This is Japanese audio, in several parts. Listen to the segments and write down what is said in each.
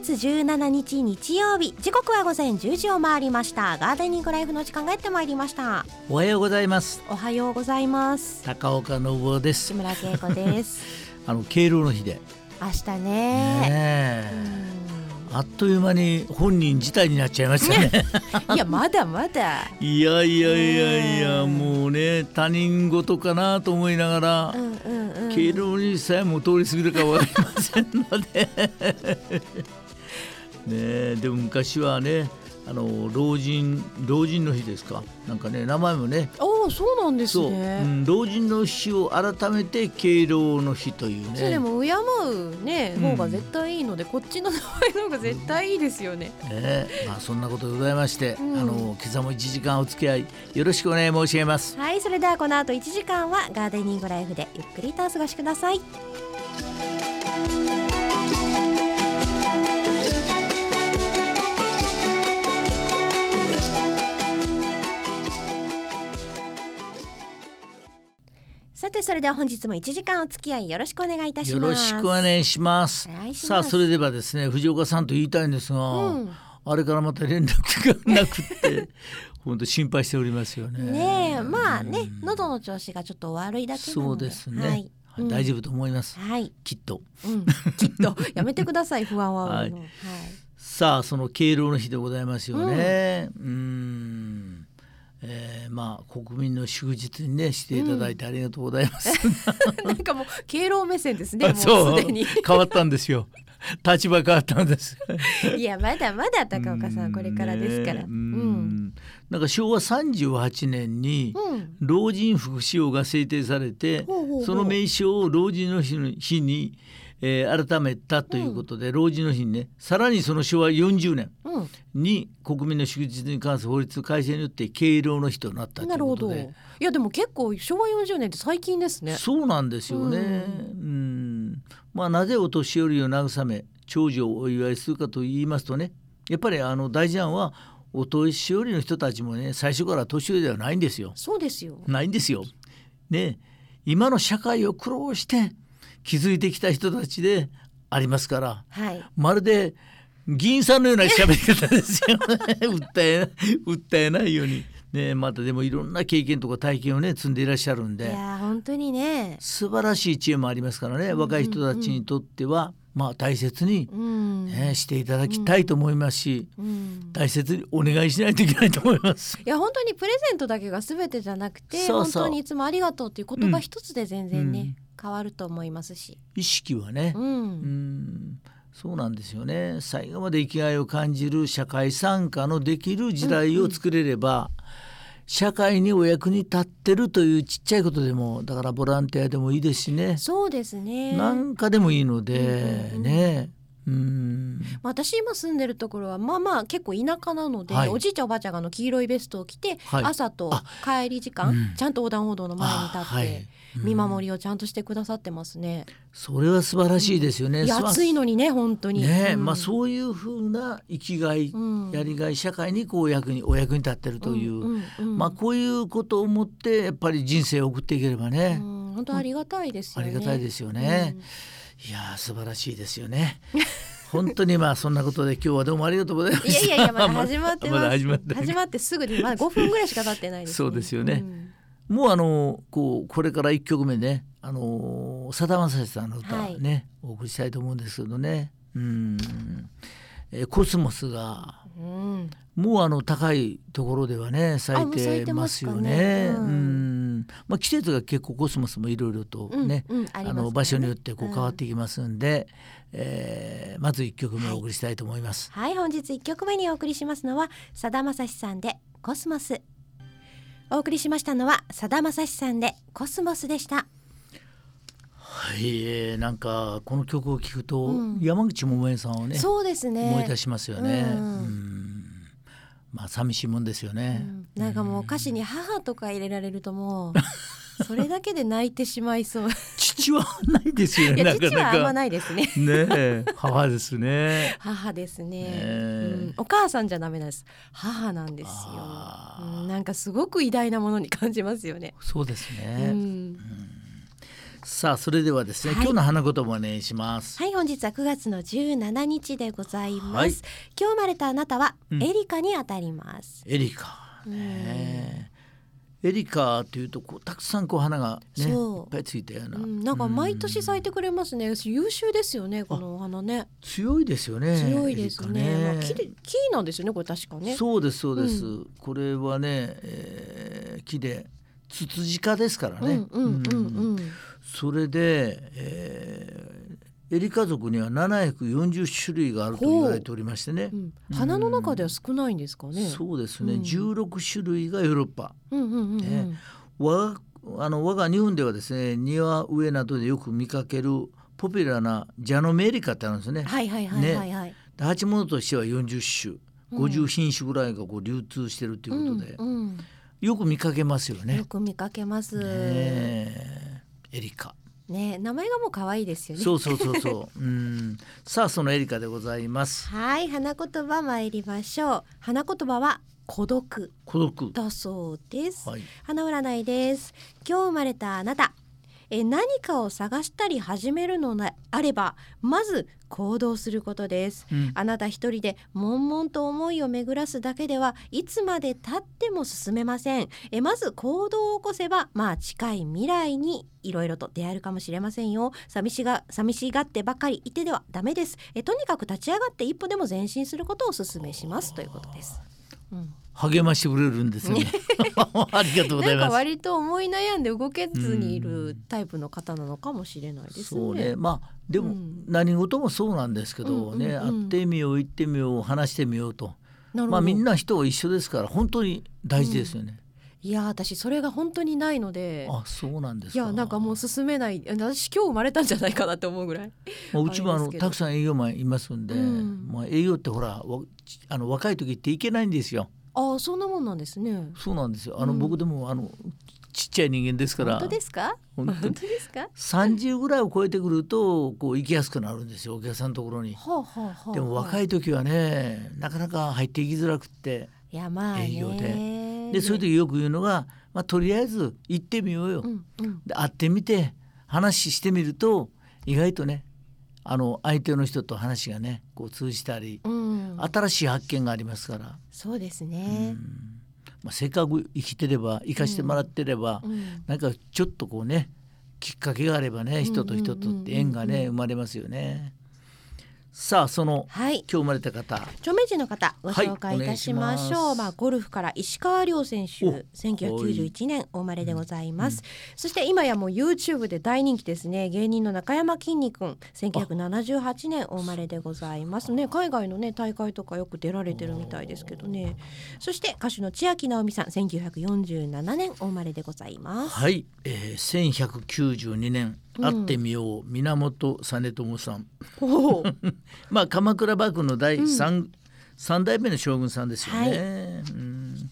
月17日日曜日。時刻は午前10時を回りました。ガーデニングライフの時間がやってまいりました。おはようございます。おはようございます。高岡信夫です。志村恵子です。あの敬老の日で。明日ね。ねえ。あっという間に本人自体になっちゃいましたね。いやまだまだ。いやいやいやいやうんもうね他人事かなと思いながら、うんうんうん。敬老にさえも通り過ぎるかわかりませんのでねえでも昔はねあの老人老人の日ですか？なんかね名前もね。おおそうなんですね。う。ん、老人の日を改めて敬老の日というね。それでも敬うねうん。方が絶対いいので、こっちの名前の方が絶対いいですよね。ねまあそんなことでございまして、うん。あの今朝も1時間お付き合いよろしくお願い申し上げます。はいそれではこの後1時間はガーデニングライフでゆっくりとお過ごしください。さてそれでは本日も1時間お付き合いよろしくお願いいたします。よろしくお願いします。さあそれではですね藤岡さんと言いたいんですが、うん。あれからまた連絡がなくって 本当心配しておりますよね。ねえまあねうん。喉の調子がちょっと悪いだけなそうのでですね、はい。うん。大丈夫と思います。はい、きっと。うん、きっと。やめてください 不安は。煽るのはい。さあその敬老の日でございますよね。うーんえーまあ国民の祝日にねしていただいてありがとうございます、なんかもう敬老目線ですねもうすでに。変わったんですよ。立場変わったんです。いやまだまだ高岡さんこれからですから。ねううん。ん。なんか昭和38年にうん。老人福祉法が制定されてほうほうほう。その名称を老人の日に、えー改めたということで、老人の日にねさらにその昭和40年うんに国民の祝日に関する法律改正によって敬老の日となったというなるほど。いことでやでも結構昭和40年って最近ですね。そうなんですよね。ううん。まあなぜお年寄りを慰め長寿をお祝いするかと言いますとねやっぱりあの大事なのはお年寄りの人たちもね最初から年寄りではないんですよ。そうですよ。ないんですよ。ね。今の社会を苦労して築いてきた人たちでありますから。はい。まるで議員さんのような喋り方ですよ。ね 訴え訴えないように。ねまたでもいろんな経験とか体験をね積んでいらっしゃるんいで。やー本当にね。素晴らしい知恵もありますからね、若い人たちにとってはまあ大切に、うん、ねしていただきたいと思いますし、うん。大切にお願いしないといけないと思います。いや本当にプレゼントだけが全てじゃなくて本当にいつもありがとうっていう言葉一つで全然ね、うん。変わると思いますし、意識はね、ううんん、そうなんですよね。最後まで生きがいを感じる社会参加のできる時代を作れれば、社会にお役に立ってるというちっちゃいことでもだからボランティアでもいいですしね、そうですねなんかでもいいので、うんうんうんね。うんまあ私今住んでるところはまあまあ結構田舎なので、はいおじいちゃんおばあちゃんがあの黄色いベストを着て、はい朝とあ帰り時間、うんちゃんと横断歩道の前に立って、あはい見守りをちゃんとしてくださってますね。それは素晴らしいですよね。いやすば暑いのにね本当に。ね、うんまあそういうふうな生きがい、うんやりがい社会にこう役にお役に立ってるという、んうんうんまあこういうことを思ってやっぱり人生を送っていければね、うん本当ありがたいですよね。ありがたいですよね。いやー素晴らしいですよね。本当にまあそんなことで今日はどうもありがとうございました。やいやいやまだ始まってまだ始まって始まってすぐでまだ5分ぐらいしか経ってないです、ね。そうですよねんもうあのこうこれから一曲目ね、あのーさだまさしさんの歌ね、お送りしたいと思うんですけどね。うん、えーコスモスがうんもうあの高いところではね咲いてますよね。ねうんうんまあ季節が結構コスモスもいろいろとね、うんうんあの場所によってこううん変わってきますんで、えーまず一曲目お送りしたいと思います。はい。本日1曲目にお送りしますのはさだまさしさんでコスモス。お送りしましたのはさだまさしさんでコスモスでした。はい、えーなんかこの曲を聴くと、うん。山口百恵さんをねそうですね。思い出しますよね。うん。うんまあ寂しいもんですよね。うん。なんかもう歌詞に母とか入れられるともうそれだけで泣いてしまいそう。父はないですよいね。なかや父はあんまなか。ないですね。ねえ母ですね。母ですね、え。うん。お母さんじゃダメなんです。母なんですよ、うん。なんかすごく偉大なものに感じますよね、そうですうね。んさあそれではですね、はい。今日の花言葉お願いします。はい本日は9月の17日でございます、はい。今日生まれたあなたはうん。エリカにあたります、エリカ。ね。エリカというとこうたくさんこう花がねいっぱいついたような、うん、なんか毎年咲いててくれますね。優秀ですよねこのお花ね。強いですよね。強いですね。エリカまあ、木で木なんですよねこれ確かね。そうですそうです、うこれはね、えー木でツツジ科ですからね。うんうんうん。うんそれで、えーエリカ族には740種類があると言われておりましてね。う。ん。花の中では少ないんですかね。そうですね、うん。16種類がヨーロッパ。うんうんうんうん、ね。我があの我が日本ではですね庭植えなどでよく見かけるポピュラーなジャノメリカってあるんですね。はいはいはいはいはい、で鉢物としては40種50品種ぐらいがこう流通してるということで、うんうん。よく見かけますよね。よく見かけます。ねねえエリカ。名前がもう可愛いですよねそうそうそうそう。うん。さあそのエリカでございます。はい花言葉参りましょう花言葉は孤独孤独。だそうです、はい。花占いです今日生まれたあなたえ何かを探したり始めるのであればまず行動することです。うん。あなた一人で悶々と思いを巡らすだけではいつまで経っても進めません。えまず行動を起こせばまあ近い未来にいろいろと出会えるかもしれませんよ。寂しが寂しがってばかりいてではダメです。えとにかく立ち上がって一歩でも前進することをお勧めします。ということです、うん、励ましてくれるんですね。ありがとうござないんかます。割と思い悩んで動けずにいるタイプの方なのかもしれないですね。そうね。まあでもうん何事もそうなんですけどね、うんうんうん会ってみよう行ってみよう話してみようと。まあみんな人は一緒ですから本当に大事ですよね。いや私それが本当にないので。あそうなんですいか。やなんかもう進めない私今日生まれたんじゃないかなって思うぐらいまあ、うちもあのたくさん営業マンいますんで、うんまあ営業ってほらわあの若い時っていけないんですよ。ああそんなもんなんですね。そうなんですよ。あの、うん。僕でもあのちっちゃい人間ですから。本当ですか？本当ですか？30ぐらいを超えてくるとこう行きやすくなるんですよお客さんのところに。はあはあはあでも若いい時はねなかなか入っていきづらくっていやまあね。営業で。でそういう時よく言うのが、まあ、とりあえず行ってみようよ。うんうん。で会ってみて話してみると意外とねあの相手の人と話がねこう通じたりうん。新しい発見がありますから、そうですうねん。まあ、せっかく生きてれば生かしてもらってれば、うん。なんかちょっとこうねきっかけがあればね人と人とって縁がね生まれますよね。さあそのはい。今日生まれた方。著名人の方ご紹介いたしましょう、はいます。まあゴルフから石川遼選手お1991年お生まれでございます、そして今やもう YouTube で大人気ですね。芸人の中山きんに君1978年お生まれでございます。ね海外のね大会とかよく出られてるみたいですけどね。そして歌手の千秋直美さん1947年お生まれでございます。はい、えー、1192年うん会ってみよう、源実朝さん。まあ鎌倉幕府の第三、三代目の将軍さんですよね、うん。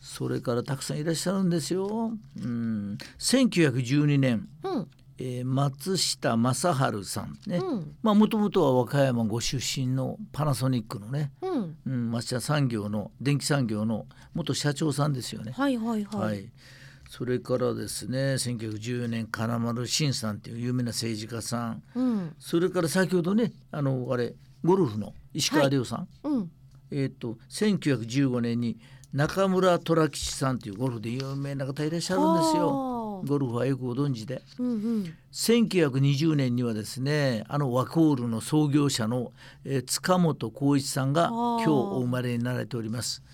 それからたくさんいらっしゃるんですよ、うん、1912年、うん。えー松下正治さんね、うん。まあもともとは和歌山ご出身のパナソニックのね、うん。うん、町田産業の電気産業の元社長さんですよね。はいはいはい、はい、それからですね1914年金丸信さんっていう有名な政治家さん。うん。それから先ほどねあのあれゴルフの石川遼さん、うん。えっ、と1915年に中村虎吉さんというゴルフで有名な方いらっしゃるんですよ。はあ。ゴルフはよくご存知で。うんうん。1920年にはですねあのワコールの創業者の、えー塚本浩一さんが今日お生まれになられております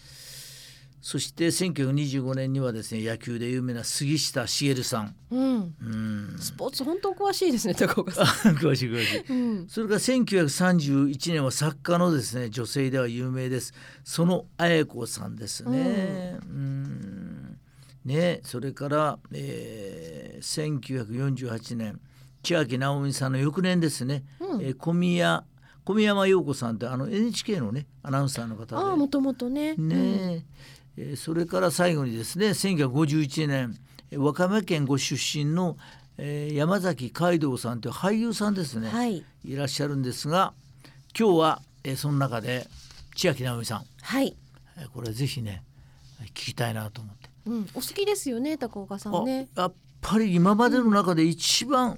そして1925年にはですね野球で有名な杉下茂さん。うん。うん。スポーツ本当詳しいですね高岡さ詳しい詳しい。ん。うん。それから1931年は作家のですね女性では有名です。その綾子さんですね。うん。ねそれから、えー、1948年千秋直美さんの翌年ですね、うん。えー小宮小宮山陽子さんってあの NHK のねアナウンサーの方で。ああもともとね。ねえ。えーそれから最後にですね1951年えー和歌山県ご出身の、えー山崎海道さんという俳優さんですね、うんはいい、らっしゃるんですが今日は、えーその中で千秋直美さん、はい。えーこれぜひね聞きたいなと思って。うんお好きですよね高岡さんね。あやっぱり今までの中で一番あ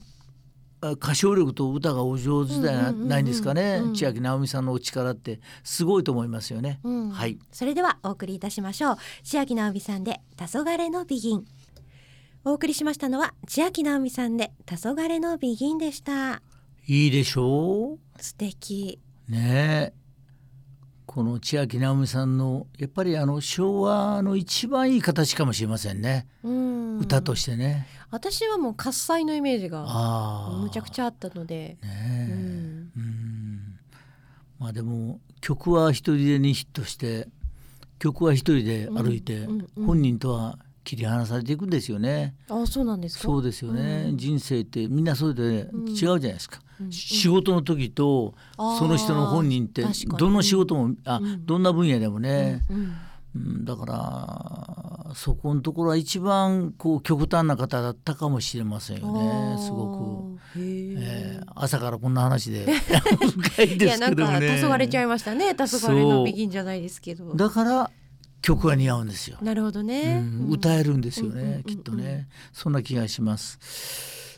歌唱力と歌がお上手じゃないんですかね、千秋直美さんのお力ってすごいと思いますよね。うん。はい。それではお送りいたしましょう。千秋直美さんで黄昏のビギンお送りしましたのは千秋直美さんで黄昏のビギンでした。いいでしょ素敵。うねえ。この千秋直美さんのやっぱりあの昭和の一番いい形かもしれませんね、うん。歌としてね。私はもう喝采のイメージがむちゃくちゃあったので、ねうえん、うん。まあでも曲は一人でにヒットして曲は一人で歩いて、うんうんうん本人とは切り離されていくんですよね。あそうなんですか？そうですよね、うん。人生ってみんなそれぞれ違うじゃないですか、仕事の時とその人の本人ってどの仕事もあ、うん。どんな分野でもね、うんうんうんだからそこのところは一番こう極端な方だったかもしれませんよねすごく。ええー朝からこんな話で 深いいやなんか黄昏ちゃいましたね。黄昏のビギンじゃないですけど。だから曲が似合うんですよ、なるほどうね。ん、歌えるんですよね、うんうんうんうん。きっとね。そんな気がします。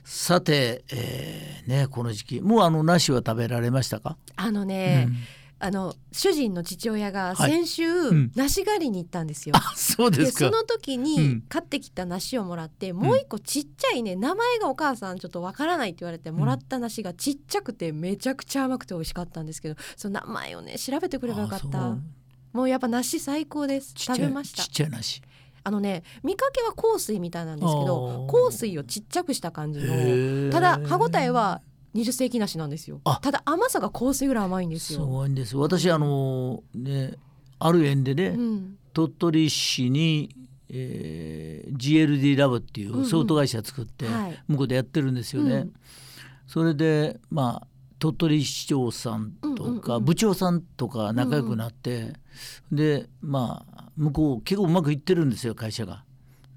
さて、えーねこの時期もうあの梨は食べられましたか、あのね、うんあの主人の父親がはい。先週、ん。梨狩りに行ったんですよ。あそうですその時うん。に買ってきた梨をもらって、もう一個ちっちゃいね名前がお母さんちょっとわからないって言われてもらった梨がちっちゃくてめちゃくちゃ甘くて美味しかったんですけどその名前をね調べてくればよかった。もうやっぱ梨最高です。食べました。ちっちゃい梨。あのね見かけは香水みたいなんですけど香水をちっちゃくした感じへのー。ただ歯ごたえは20世紀梨なんですよ。あ。ただ甘さが香水ぐらい甘いんですすよ、ごいんです。私あのねある縁でね、うん、鳥取市に、えー GLD ラボっていんううん。ソフト会社作ってはい。向こうでやってるんですよね。うん。それでまあ鳥取市長さんとか、うんうんうん部長さんとか仲良くなって、でまあ向こう結構うまくいってるんですよ会社が。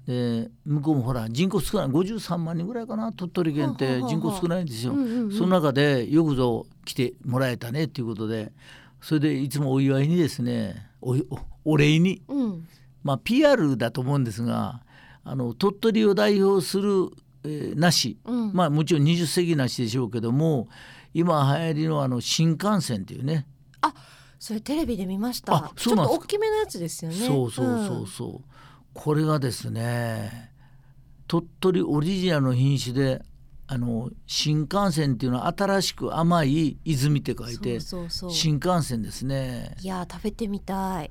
で向こうもほら人口少ない53万人ぐらいかな鳥取県って人口少ないんですよ。うんうんうん。その中でよくぞ来てもらえたねっていうことでそれでいつもお祝いにですねお礼にうん。まあ PR だと思うんですがあの鳥取を代表する、えー梨。うん。まあもちろん20世紀梨でしょうけども今流行りのあの新幹線っていうね。それテレビで見ました。あちょっと大きめのやつですよね。そうそうそうそう、これがですね鳥取オリジナルの品種であの新幹線っていうのは新しく甘い泉って書いて新幹線ですね。いや食べてみたい。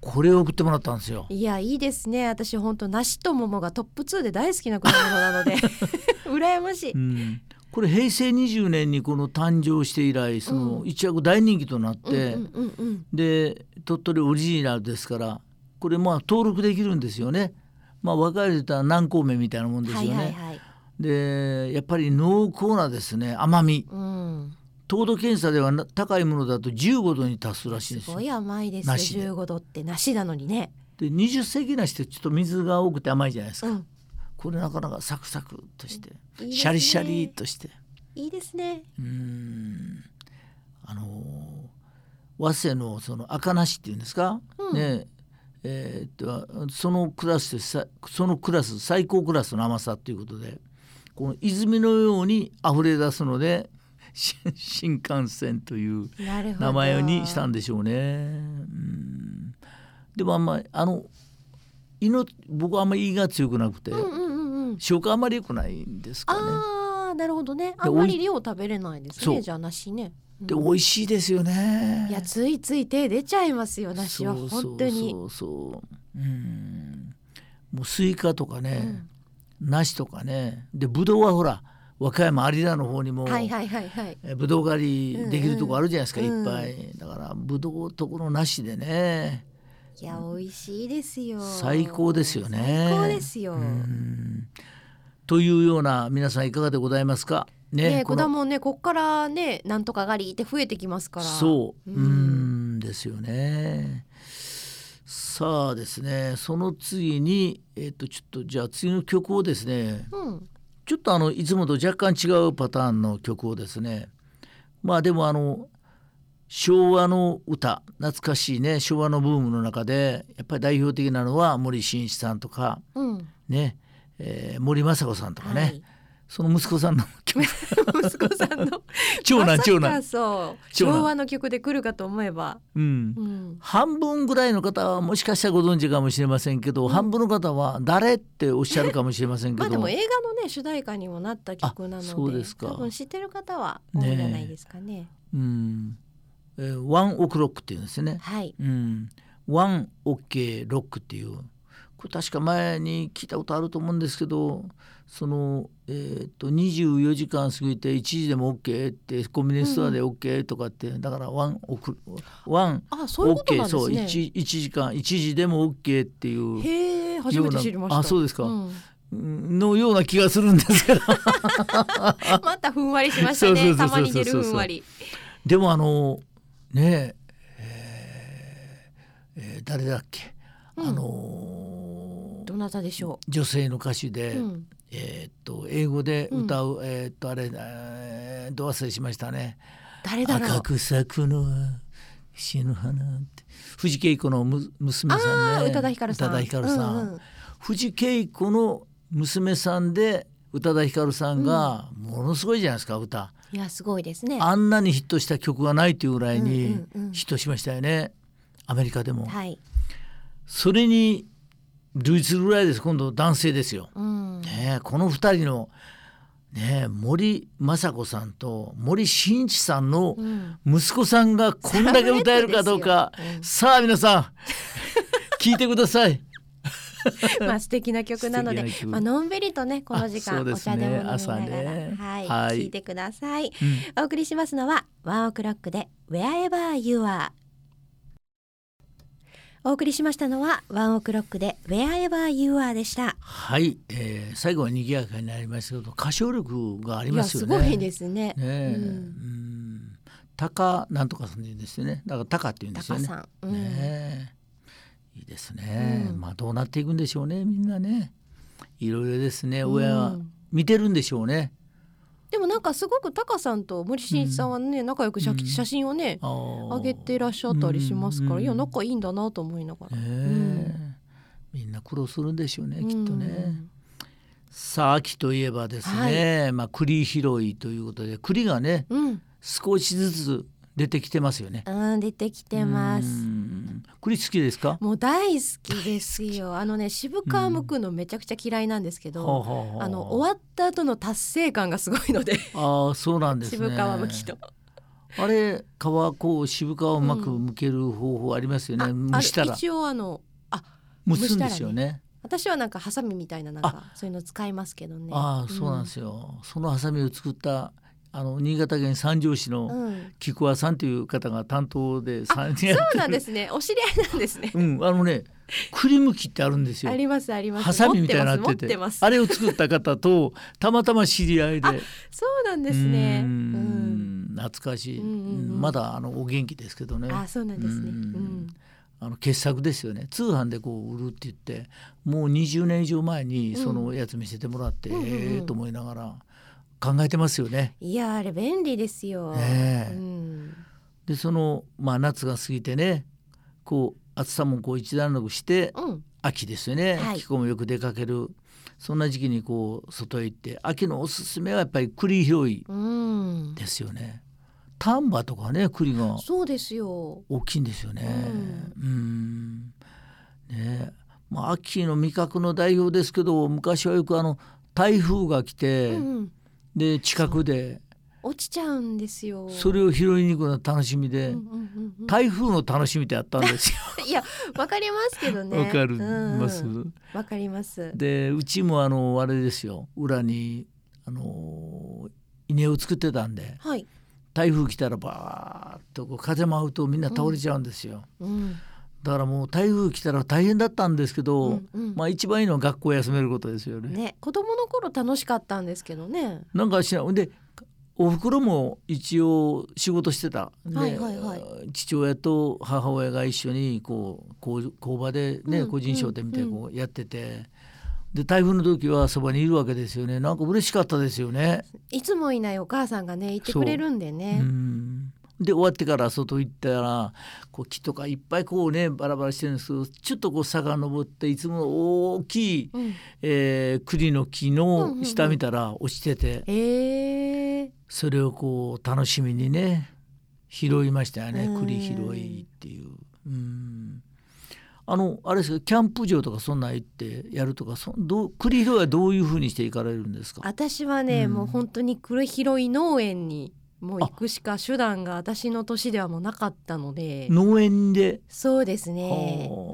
これを送ってもらったんですよ。いやいいですね。私本当梨と桃がトップ2で大好きな果物なので。羨ましい、うん。これ平成20年にこの誕生して以来そのうん。一躍大人気となって、で鳥取オリジナルですからこれまあ登録できるんですよね。まあ若いで言ったら南高梅みたいなもんですよね。はいはいはい。でやっぱり濃厚なですね甘み。うん。糖度検査ではな高いものだと15度に達するらしいんですすよご。い甘いですよ。梨で。15度って梨なのにね。で20世紀梨ってちょっと水が多くて甘いじゃないですか。うん。これなかなかサクサクとして、いいですね。シャリシャリとして。いいですね。うーん。あのー早稲のその赤梨っていうんですか、うん。ねえーっとそのクラスでさそのクラス最高クラスの甘さということでこの泉のように溢れ出すのでし 新幹線という名前にしたんでしょうね。うん。でもあんまりあの胃の僕はあんまり胃が強くなくて、うんうんうんうん。消化あんまり良くないんですかね。ああなるほどね。あんまり量食べれないですね。じゃあ梨ね、うんで美味しいですよね。いやついつい手出ちゃいますよ梨は。本当にそうそう。うん。もうスイカとかね、梨とかね。でブドウはほら和歌山有田の方にも、ブドウ狩りできるとこあるじゃないですか、うん。うんいっぱい。だからブドウとこの梨でね。いや美味しいですよ。最高ですよね。最高ですよ、うん。というような皆さんいかがでございますか？ね果物ねこっからねなんとか狩りって増えてきますからそう、ううんん、ですよね。さあですね、その次に、えっ、と、ちょっと、じゃあ、次の曲をですね。うんちょっと、あの、いつもと若干違うパターンの曲をですね。まあ、でも、あの。昭和の歌、懐かしいね、昭和のブームの中で、やっぱり代表的なのは森進一さんとか。うんね。えー森昌子さんとかね、はいその息子さんの曲。息子さんの。長男長男、昭和の曲で来るかと思えば、うん。う、ん、半分ぐらいの方はもしかしたらご存知かもしれませんけど、うん。半分の方は誰っておっしゃるかもしれませんけど、まあでも映画のね主題歌にもなった曲なのであそうですか。多分知ってる方は多いんじゃないですかね。うん、えーワンオクロックっていうんですね。はい。うん、ワンオッケーロックっていうこれ確か前に聞いたことあると思うんですけどその、えー、と24時間過ぎて1時でも OK ってコンビニスストアで OK とかって、だからワンオクワンあそういうことなんですそうね 1, 1時間1時でも OK っていうへえ初めて知りました。あそうですか。んうん。のような気がするんですけど。またふんわりしましたね。たまに出るふんわり。でもあのねええーえー誰だっけ、うん。あのーどなたでしょ女性の歌手で、う、うん、えーっと英語で歌う、えーっとあれ、えー、ど忘れしましたね。誰だ赤く咲くのは死ぬ花って。藤恵子のむ娘さんね。宇多田ヒカルさん。宇多田さん、うんうん。藤恵子の娘さんで宇多田ヒカルさんがものすごいじゃないですか歌。いやすごいですね。あんなにヒットした曲がないというぐらいにうんうんうん。ヒットしましたよね。アメリカでも、はい、それに類するぐらいです。今度男性ですよ。うん、ねえこの二人の、ねえ、森雅子さんと森進一さんのうん。息子さんがこんだけ歌えるかどうか、サブレットですさあ皆さん聞いてください。まあ素敵な曲なのでまあのんびりとねこの時間、ね。茶でも飲みながら、朝ね。はい、はい。聞いてください。うん。お送りしますのはワンオクロックで Wherever You Are お送りしましたのはワンオクロックで Wherever You Are でした。はい、えー、最後は賑やかになりましたけど歌唱力がありますよね。すごいですね。ねえ、ううん。ん、高なんとかさんでですよね。だから高って言うんですよね。高さん、うん。ねえ。いいですね、うん。まあどうなっていくんでしょうねみんなね。いろいろですね。うん。親は見てるんでしょうね、でもなんかすごくタカさんと森進一さんはね、仲良く写,、真をね上げてらっしゃったりしますから、うん。いや仲いいんだなと思いながら、みんな苦労するんでしょうねきっとね、うんさあ秋といえばですね、まあ栗拾いということで栗がねうん、少しずつ出てきてますよね。うん、出てきてます。うん栗好きですか？もう大好きですよ。あのね渋皮むくのめちゃくちゃ嫌いなんですけど、はあはあはあ。の終わった後の達成感がすごいので。ああそうなんですね。渋皮むきと、あれ皮こう渋皮をうまく剥ける方法ありますよね、あ蒸したら。一応あのあ蒸すんですよね。私はなんかハサミみたいななんかそういうの使いますけどね。ああそうなんですよ、そのハサミを作ったあの新潟県三条市うん、のうん。菊和さんという方が担当で三人そうなんですね。お知り合いなんですね。うん。あのね栗むきってあるんですよ。ありますあります。ハサミみたいになってて。てあれを作った方とたまたま知り合いで。そうなんですね。ううん。ん懐かしい、うんうんうん。まだあのお元気ですけどね。あそうなんですね。ううん。んあの傑作ですよね。通販でこう売るって言ってもう20年以上前にそのやつ見せてもらって、うんうんうん。うんええと思いながら考えてますよね。いやあれ便利ですよ、ねえ。うん、でその、まあ、夏が過ぎてねこう暑さもこう一段落してうん、秋ですよね、はい。気候もよく出かける。そんな時期にこう外へ行って秋のおすすめはやっぱり栗拾いうん、ですよね。丹波とかね栗がそうですよ。大きいんですよね。うん。ねまあ秋の味覚の代表ですけど昔はよくあの台風が来て、うんうん、で近くで。落ちちゃうんですよ。それを拾いに行くのが楽しみで、うんうんうんうん。台風の楽しみってあったんですよ。いやわかりますけどね。わかるうんうん。ます。わかります。でうちもあのあれですよ。裏にあの稲を作ってたんで。はい、台風来たらバーッとこう風舞うとみんな倒れちゃうんですよ。うんだからもう台風来たら大変だったんですけど、うんうん。まあ一番いいのは学校休めることですよね。ね子供の頃楽しかったんですけどね。なんかしらでお袋も一応仕事してた、ではいはいはい。父親と母親が一緒にこう工工場でね、うん個人商店みたいにこうやってて、で台風の時はそばにいるわけですよね。なんか嬉しかったですよね。いつもいないお母さんがねいてくれるんでうねんで終わってから外行ったらこう木とかいっぱいこうねバラバラしてるんですけどちょっとこう坂登っていつもの大きい、うん。えー栗の木の下見たら落ちてて、えー、それをこう楽しみにね拾いましたよねうん。栗拾いっていう。うん。あのあれですかキャンプ場とかそんなん行ってやるとかそどう栗拾いはどういうふうにして行かれるんですか？私はね、うん。もう本当に黒拾い農園にもう行くしか手段が私の年ではもうなかったので。農園で、そうですね、は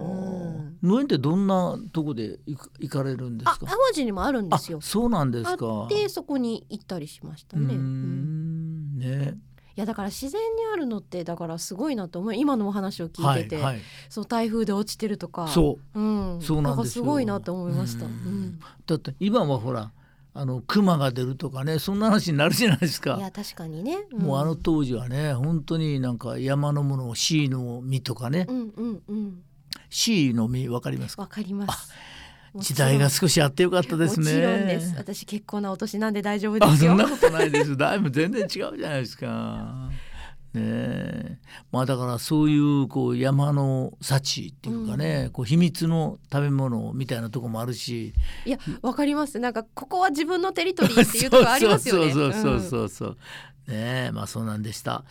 あ。うん、農園ってどんなとこで行く行かれるんですか？あ淡路にもあるんですよ。あそうなんですあかってそこに行ったりしましたね、うん。ん。ね。いやだから自然にあるのってだからすごいなと思う。今のお話を聞いてて、はいはい。そう台風で落ちてるとか、そう。うん、そうなんですすごいなと思いました。ううん。ん。だって今はほらあの熊が出るとかねそんな話になるじゃないですかいや確かにね、んもうあの当時はね本当になんか山のものをシーの実とかね、うんうんうんの実わかりますか？わかります。時代が少しあってよかったですねもちろんです。私結構なお年なんで大丈夫ですよ。あそんなことないですだいぶ全然違うじゃないですか。ねえまあだからそういうこう山の幸っていうかね、こう秘密の食べ物みたいなとこもあるしいやわかります。なんかここは自分のテリトリーっていうとこありますよね。そうそうそううんそうそう、ねえまあそうなんでした、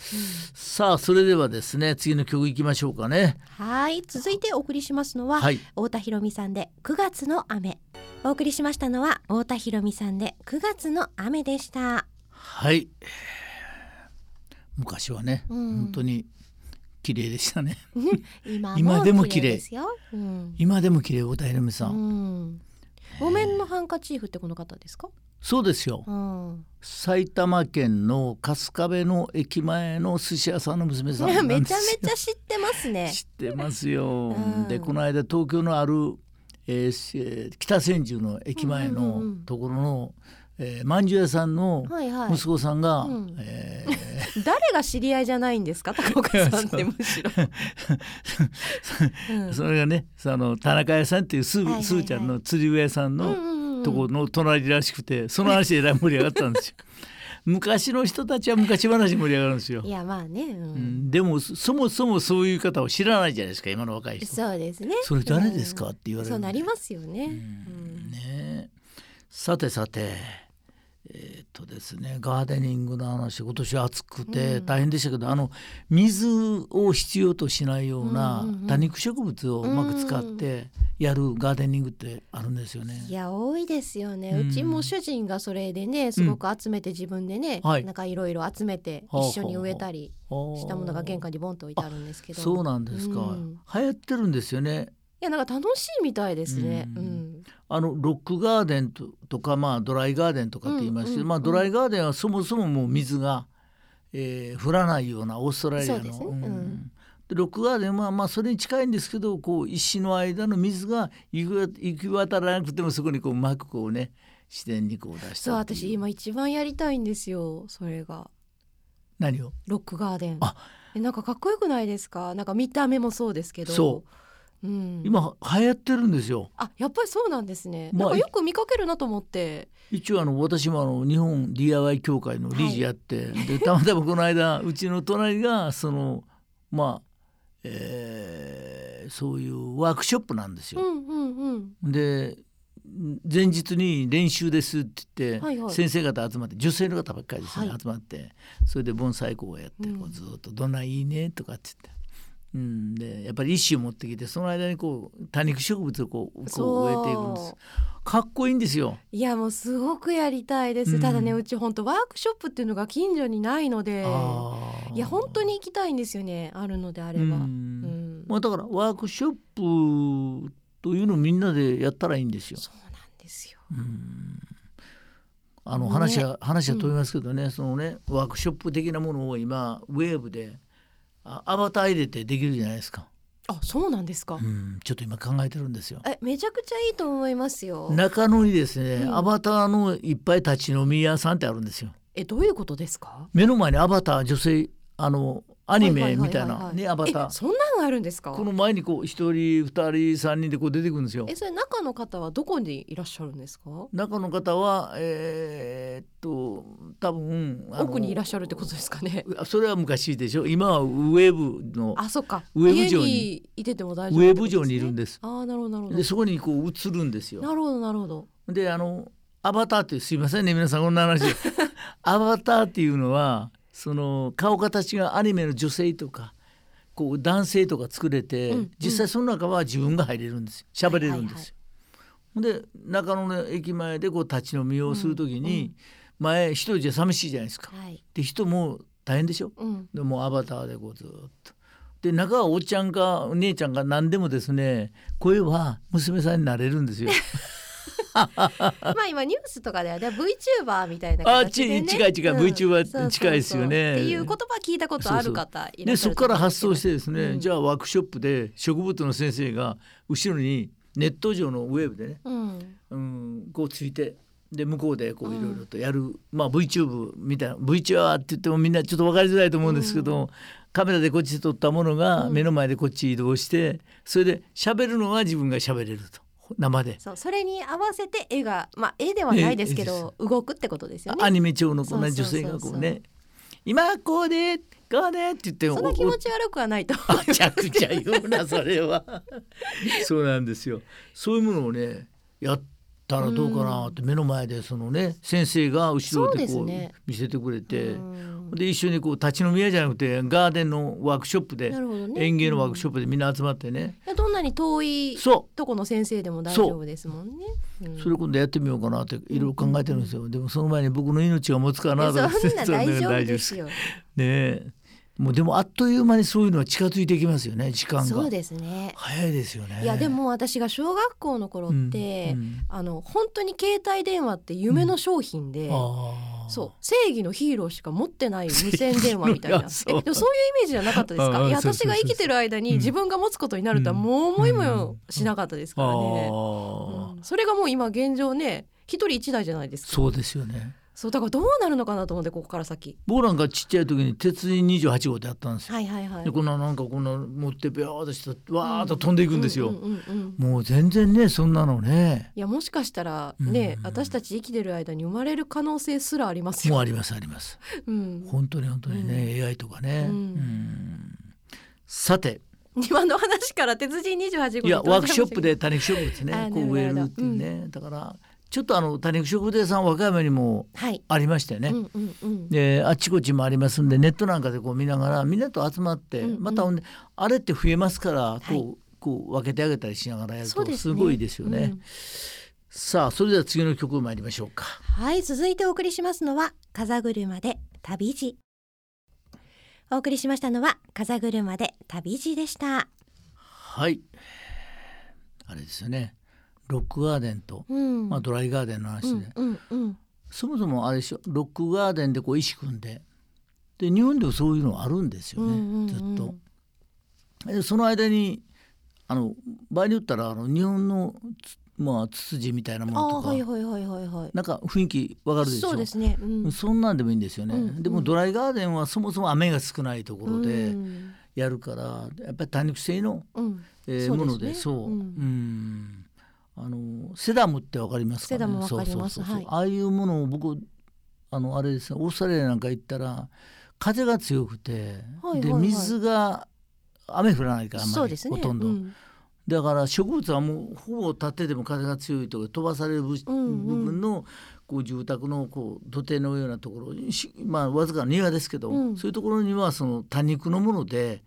さあそれではですね次の曲いきましょうかねはい続いてお送りしますのは、はい太田博美さんで9月の雨お送りしましたのは太田博美さんで9月の雨でしたはい昔はね、うん。本当に綺麗でしたね。今今でも綺麗ですよ、うん。今でも綺麗太田裕美さん、うん、木綿のハンカチーフってこの方ですか、そうですよ。うん、埼玉県の春日部の駅前の寿司屋さんの娘さんめですよ。ちゃめちゃ知ってますね。知ってますよ、うん。でこの間東京のある、えー北千住の駅前うんうんのうん。ところの、えーまんじゅう屋さんの息子さんが、うん。え 誰が知り合いじゃないんですか？高岡さんってむしろ、それがねその田中屋さんっていうす,、はいはいはい。すーちゃんの釣り具屋さんのとこの隣らしくてその話で盛り上がったんですよ。昔の人たちは昔話盛り上がるんですよ。い。やまあね、うん。うん、でもそそもそもそういう方を知らないじゃないですか今の若い人。そうですね。それ誰ですか？うんって言われるそうなりますよね、ううん。んね。えさてさてえーっとですねガーデニングの話今年は暑くてうん。大変でしたけど、あの水を必要としないようなうんうんうん多肉植物をうまく使ってやるガーデニングってあるんですよね。いや多いですよね、ううんちも主人がそれでねすごく集めて自分でね、はい。なんかいろいろ集めて一緒に植えたりしたものが玄関にボンと置いてあるんですけど。そうなんですか、うん。流行ってるんですよね。いやなんか楽しいみたいですね、ううん。んあのロックガーデンととか、まあ、ドライガーデンとかって言いますけど、うんうん。うんまあ、ドライガーデンはそもそももう水が、えー降らないようなオーストラリアの。そうん。うロックガーデンはまあそれに近いんですけどこう石の間の水が行きわ行き渡らなくてもそこにこううまくこうね自然にこう出したそう私今一番やりたいんですよそれが。何を？ロックガーデン。あ。えなんかかっこよくないですか？なんか見た目もそうですけど、そうん、今流行ってるんですよ。あやっぱりそうなんですね、まあなんかよく見かけるなと思って。一応あの私もあの日本 DIY 協会の理事やって、でたまたまこの間うちの隣がそのまあ、えーそういうワークショップなんですよ。うんうんうん。で前日に練習ですって言って、はいはい。先生方集まって女性の方ばっかりですね、はい。集まって。それで盆栽講をやってうん。こうずっと「どんないいね」とかって言って。うん、でやっぱり石を持ってきてその間にこう多肉植物をこうこう植えていくんです。かっこいいんですよ。いやもうすごくやりたいです、うんただねうち本当ワークショップっていうのが近所にないのでいや本当に行きたいんですよねあるのであれば、ううん。んまあ、だからワークショップというのをみんなでやったらいいんですよ。そうなんですよ。うん。あのね話は、話は飛びますけどね、そのねワークショップ的なものを今ウェーブであアバター入れてできるじゃないですか、あそうなんですか、うん、ちょっと今考えてるんですよ。えめちゃくちゃいいと思いますよ。中野にですね、うん。アバターのいっぱい立ち飲み屋さんってあるんですよ。えどういうことですか？目の前にアバター女性あのアニメみたいないねアバターえそんなのがあるんですか？この前にこう一人二人三人でこう出てくるんですよ。えそれ中の方はどこにいらっしゃるんですか？中の方はえーっと多分奥にいらっしゃるってことですかね？それは昔でしょ？今はウェブのあそっか。ウェブ上に。いてても大丈夫ウェブ上にいるんでです。あーなるほどなるほど。でそこにこう映るんですよ。なるほどなるほど。であのアバターってすいませんね皆さんこんな話。アバターっていうのはその顔形がアニメの女性とかこう男性とか作れて、うんうん実際その中は自分が入れるんですよ喋れるんですよ。ほんで中野の駅前でこう立ち飲みをする時に、前一人じゃ寂しいじゃないですか。はいで人も大変でしょ？うんでもうアバターでこうずっと。で中はおっちゃんかお姉ちゃんか何でもですね声は娘さんになれるんですよ。まあ今ニュースとかではね VTuber みたいなあ形で、ね、ち近い近い VTuber そうそうそう。近いですよね。っていう言葉聞いたことある方いらっしゃるでそこから発想してですね、うん。じゃあワークショップで植物の先生が後ろにネット上のウェブでね、うん。うん、こうついてで向こうでこううん。いろいろとやる、まあ VTube みたいな VTuber って言ってもみんなちょっと分かりづらいと思うんですけど、カメラでこっちで撮ったものがうん。目の前でこっち移動してそれで喋るのは自分が喋れると生で。そうそれに合わせて絵がまあ絵ではないですけど動くってことですよね。アニメ調のこん女性がこうね「今こうでこうで」って言ってそんな気持ち悪くはないとめちゃくちゃ言うなそれは。そうなんですよ。そういうものをねやったらどうかなって目の前でそのね先生が後ろでこう見せてくれてうん。で一緒にこう立ち飲み屋じゃなくてガーデンのワークショップでね。園芸のワークショップでみんな集まってね。いやどんなに遠いそとこの先生でも大丈夫ですもんね。う。ん。うそれ今度やってみようかなっていろいろ考えてるんですよ。でもその前に僕の命が持つかなとか大丈夫大ですよ。ねえもうでもあっという間にそういうのは近づいてきますよね時間が。そうですね。早いですよね。いやでも私が小学校の頃って、うんうん。あの本当に携帯電話って夢の商品で、ああそう正義のヒーローしか持ってない無線電話みたいな。そう。えでもそういうイメージじゃなかったですか？いや私が生きてる間にうん。自分が持つことになるとはもう思いもしなかったですからね、うん。それがもう今現状ね一人一台じゃないですか。そうですよねそうだからどうなるのかなと思ってここから先。僕なんかちっちゃい時に鉄人28号でやったんですよ、はいはいはい。でこんななんかこんな持ってビャーっとしたわーっと飛んでいくんですよ、うんうんうんうんもう全然ねそんなのね。いやもしかしたらね、うん私たち生きてる間に生まれる可能性すらありますよ。もうありますあります。うん、本当に本当にね、AI とかね、うん。うんさて。今の話から鉄人28号いやワークショップでで多肉植物ねあこう植えるっていうね、だからちょっとあの多肉植物屋さん和歌山にもはい、ありましてね、うんうんうん、であっちこっちもありますんでネットなんかでこう見ながらみんなと集まって、うんうん。またほんであれって増えますからこう,、はい。こう分けてあげたりしながらやるとすごいですよね。うん。さあそれでは次の曲参りましょうか。はい続いてお送りしますのは風車で旅路。お送りしましたのは風車で旅路でした。はい。あれですよねロックガーデンと、うん、まあ、ドライガーデンの話で、うんうんうん、そもそもあれでしょ？ロックガーデンでこう石組んで。で日本でもそういうのあるんですよね、うんうんうん。ずっと。でその間にあの場合によったらあの日本のつまあツツジみたいなもあのとか、ーはいはいはいはいはい。なんか雰囲気わかるでしょ？そうですね。うん、そんなんでもいいんですよね、うんうん。でもドライガーデンはそもそも雨が少ないところうでん。やるからやっぱり多肉性の、うん、えーね。ものでそう、うん。うんあのセダムってわかりますかね？ああいうものを僕あのあれですねオーストラリアなんか行ったら風が強くて、ではいはいはい。水が雨降らないからあんまりそうですね。ほとんど、うん。だから植物はもうほぼ立ってても風が強いとか飛ばされる部,、うんうん。部分のこう住宅のこう土手のようなところまあわずかな庭ですけど、うん。そういうところにはその多肉のもので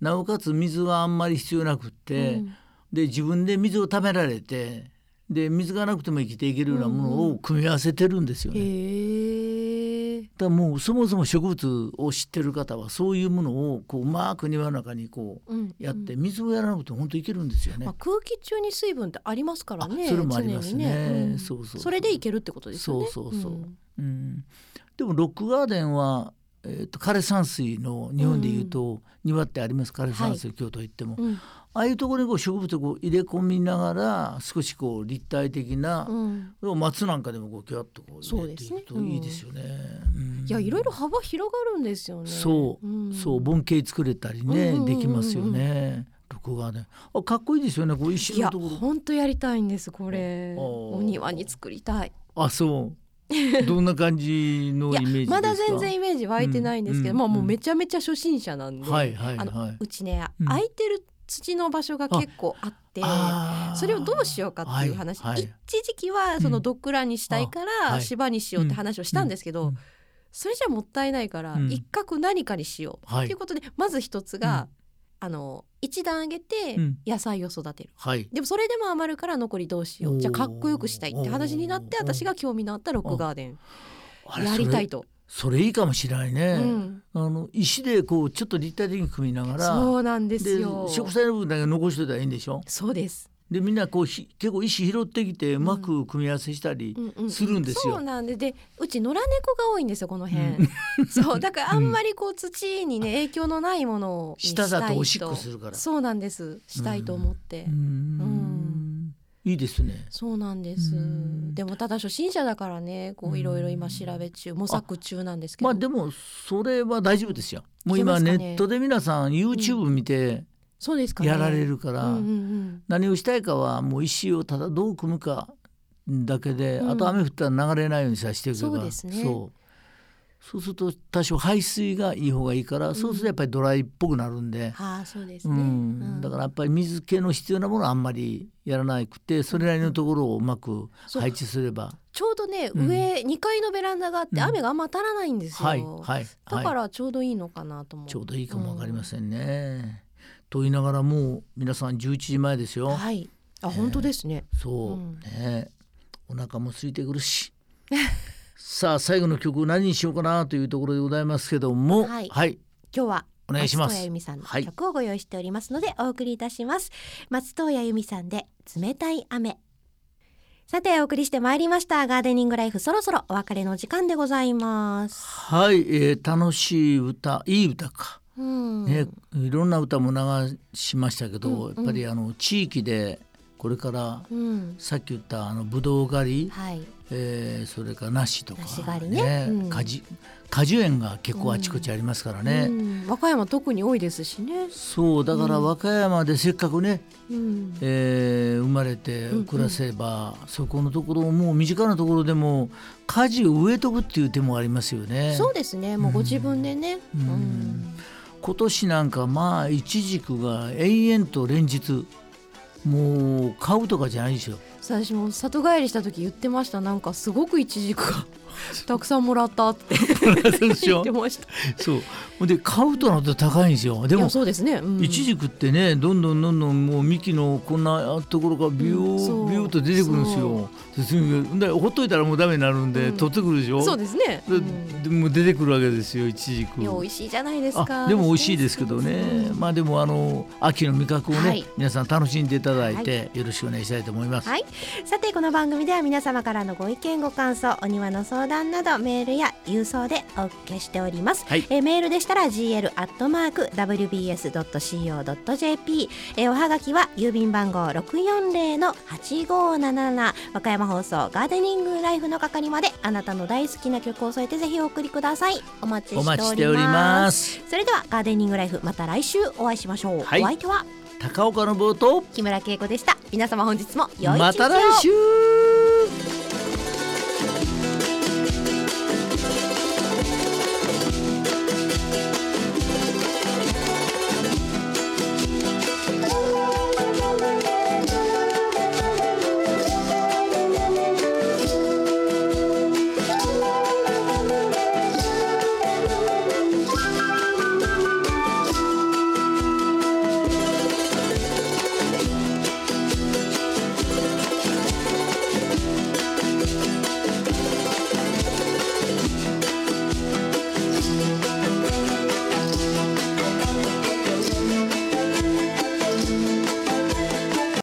なおかつ水はあんまり必要なくって、うんで自分で水をためられてで水がなくても生きていけるようなものうんうを組み合わせてるんですよね。へえ。だもうそもそも植物を知ってる方はそういうものをこううまく庭の中にこううんやって水をやらなくても本当いけるんですよね。まあ、空気中に水分ってありますからね。あそれもありますね。そうそうそれでいけるってことですよね。そうそうそう。うん。うん、でもロックガーデンは、えー、と枯山水の日本でいうと、庭ってあります？枯山水、京都行っても、うんああいうところにこう植物をこう入れ込みながら少しこう立体的な、うん松なんかでもこうキュッとこうそう入れていですねくといいですよね。うんいやいろいろ幅広がるんですよね。そう、んそう盆景作れたりね、うんうんうんうんできますよね。録画で、あかっこいいですよね。こう石のところ。本当やりたいんですこれ。おお庭に作りたい。あ、そう。どんな感じの イメージですか？まだ全然イメージ湧いてないんですけど、まあもううんうんうんめちゃめちゃ初心者なんで、はいはいあのはい。うちね、うん空いてる土の場所が結構あって。それをどうしようかっていう話、はいはい一時期はそのドッグランにしたいかあらはい。芝にしようって話をしたんですけど、うん。うん。それじゃもったいないからうん。一角何かにしようはいということでまず一つが、あの一段上げてうん。野菜を育てる。はい。でもそれでも余るから残りどうしよう。じゃあかっこよくしたいって話になって私が興味のあったロックガーデン。やりたいと。それいいかもしれないね。うん、あの石でこうちょっと立体的に組みながら。そうなんですでよ。植栽の部分だけ残してたらいいんでしょ？そうです。でみんなこうひ結構石拾ってきてうまく組み合わせしたり、うんうんするんですよそうなんででうち野良猫が多いんですよこの辺。そうだからあんまりこう土にね影響のないものにしたいと。下だとおしっこするからそうなんです。したいと思って。うーんいいですね。そうなんです。うん。でもただ初心者だからね、こういろいろ今調べ中、模索中なんですけど。まあでもそれは大丈夫ですよ。もう今ネットで皆さん YouTube 見てそうですかね。やられるから。何をしたいかはもう石をただどう組むかだけで、うん。あと雨降ったら流れないようにさしていけば。そうですね。そうそうすると多少排水がいい方がいいから、そうするとやっぱりドライっぽくなるんで、はあ、そうですうね。ん、だからやっぱり水気の必要なものはあんまりやらなくてそれなりのところをうまく配置すれば。ちょうどね、うん。上二階のベランダがあって、うん。雨があんま当たらないんですよ。はいはいだかはいらちょうどいいのかなと思う。ちょうどいいかもわかりませんね。と言いながらもう皆さん11時前ですよ。はい。あ、本当ですね。そう、うん。ね。お腹も空いてくるし さあ最後の曲何にしようかなというところでございますけども。はい。はい、今日はお願いします。松さんのはい。曲をご用意しておりますのでお送りいたします、松任谷由実さんで冷たい雨。さてお送りしてまいりました。ガーデニングライフそろそろお別れの時間でございます。はい、えー楽しい歌いい歌か、うん、ねいろんな歌も流しましたけど、うんうん。やっぱりあの地域でこれからうん。さっき言ったあのブドウ狩り、はい。えーそれから梨とか梨狩りね。うん。果樹果樹園が結構あちこちありますからね、うん、和歌山特に多いですしね、そうだから和歌山でせっかくね、うん、えー生まれて暮らせば、そこのところをもう身近なところでも果樹を植えとくっていう手もありますよね。そうですね。もうご自分でね、ううん。ん今年なんかまあイチジクが延々と連日もう買うとかじゃないでしょ。私も里帰りした時言ってましたなんかすごくイチジクがたくさんもらったって。言ってました。そう。で買うとなると高いんですよ。でもそうですね、うん。イチジクってねどんどんどんどんもう幹のこんなところがビュうんそう。ービューと出てくるんですよ。でほっといたらもうダメになるんで、うん。取ってくるでしょ？そうですね、でうん。でも出てくるわけですよイチジク。いや美味しいじゃないですか。あでも美味しいですけどね、うん。まあでもあの秋の味覚をね、はい。皆さん楽しんでいただいて、よろしくお願いしたいと思います。はい、さてこの番組では皆様からのご意見ご感想お庭の相談などメールや郵送でお受けしております、はい。えーメールでしたら gl アットマーク wbs.co.jp、えーおはがきは郵便番号640の8577和歌山放送ガーデニングライフの係まであなたの大好きな曲を添えてぜひお送りください。お待ちしておおります。待ちしております。それではガーデニングライフまた来週お会いしましょう、はい。お相手は？高岡の冒頭木村恵子でした。皆様本日も良い一日を。また来週